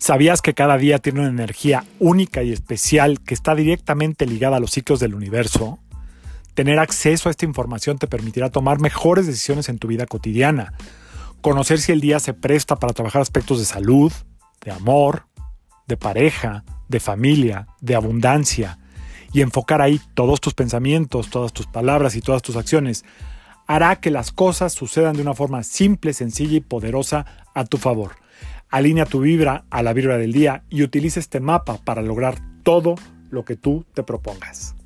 ¿Sabías que cada día tiene una energía única y especial que está directamente ligada a los ciclos del universo? Tener acceso a esta información te permitirá tomar mejores decisiones en tu vida cotidiana, conocer si el día se presta para trabajar aspectos de salud, de amor, de pareja, de familia, de abundancia, y enfocar ahí todos tus pensamientos, todas tus palabras y todas tus acciones, hará que las cosas sucedan de una forma simple, sencilla y poderosa a tu favor. Alinea tu vibra a la vibra del día y utiliza este mapa para lograr todo lo que tú te propongas.